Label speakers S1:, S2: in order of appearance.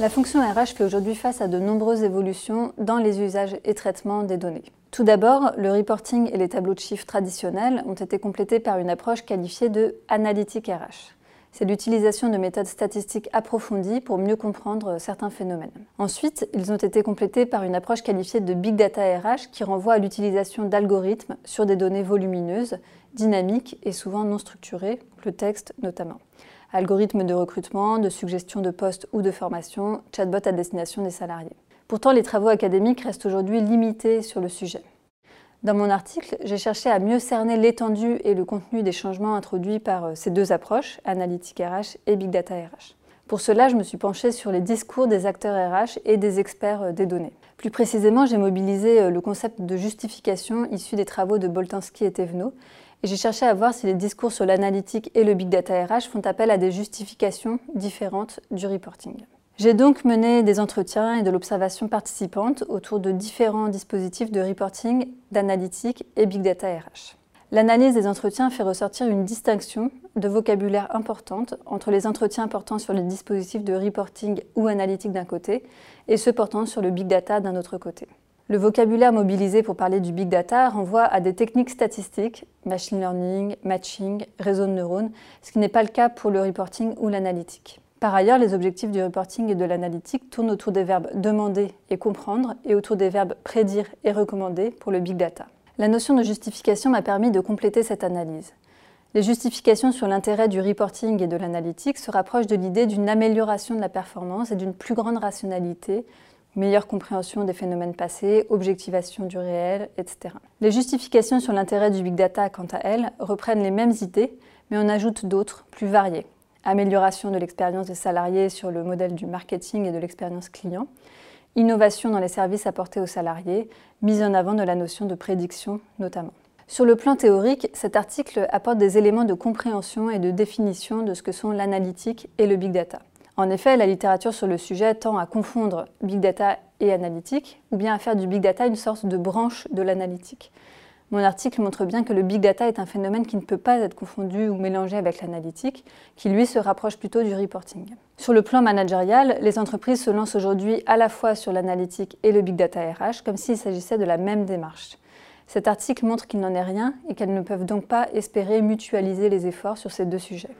S1: La fonction RH fait aujourd'hui face à de nombreuses évolutions dans les usages et traitements des données. Tout d'abord, le reporting et les tableaux de chiffres traditionnels ont été complétés par une approche qualifiée de analytique RH. C'est l'utilisation de méthodes statistiques approfondies pour mieux comprendre certains phénomènes. Ensuite, ils ont été complétés par une approche qualifiée de Big Data RH qui renvoie à l'utilisation d'algorithmes sur des données volumineuses, dynamiques et souvent non structurées, le texte notamment algorithmes de recrutement, de suggestion de postes ou de formation, chatbot à destination des salariés. Pourtant, les travaux académiques restent aujourd'hui limités sur le sujet. Dans mon article, j'ai cherché à mieux cerner l'étendue et le contenu des changements introduits par euh, ces deux approches, analytique RH et big data RH. Pour cela, je me suis penchée sur les discours des acteurs RH et des experts euh, des données. Plus précisément, j'ai mobilisé euh, le concept de justification issu des travaux de Boltanski et Thévenot et j'ai cherché à voir si les discours sur l'analytique et le big data RH font appel à des justifications différentes du reporting. J'ai donc mené des entretiens et de l'observation participante autour de différents dispositifs de reporting, d'analytique et big data RH. L'analyse des entretiens fait ressortir une distinction de vocabulaire importante entre les entretiens portant sur les dispositifs de reporting ou analytique d'un côté et ceux portant sur le big data d'un autre côté. Le vocabulaire mobilisé pour parler du big data renvoie à des techniques statistiques, machine learning, matching, réseau de neurones, ce qui n'est pas le cas pour le reporting ou l'analytique. Par ailleurs, les objectifs du reporting et de l'analytique tournent autour des verbes demander et comprendre et autour des verbes prédire et recommander pour le big data. La notion de justification m'a permis de compléter cette analyse. Les justifications sur l'intérêt du reporting et de l'analytique se rapprochent de l'idée d'une amélioration de la performance et d'une plus grande rationalité meilleure compréhension des phénomènes passés, objectivation du réel, etc. Les justifications sur l'intérêt du big data, quant à elles, reprennent les mêmes idées, mais en ajoutent d'autres, plus variées. Amélioration de l'expérience des salariés sur le modèle du marketing et de l'expérience client, innovation dans les services apportés aux salariés, mise en avant de la notion de prédiction notamment. Sur le plan théorique, cet article apporte des éléments de compréhension et de définition de ce que sont l'analytique et le big data. En effet, la littérature sur le sujet tend à confondre big data et analytique, ou bien à faire du big data une sorte de branche de l'analytique. Mon article montre bien que le big data est un phénomène qui ne peut pas être confondu ou mélangé avec l'analytique, qui lui se rapproche plutôt du reporting. Sur le plan managérial, les entreprises se lancent aujourd'hui à la fois sur l'analytique et le big data RH, comme s'il s'agissait de la même démarche. Cet article montre qu'il n'en est rien et qu'elles ne peuvent donc pas espérer mutualiser les efforts sur ces deux sujets.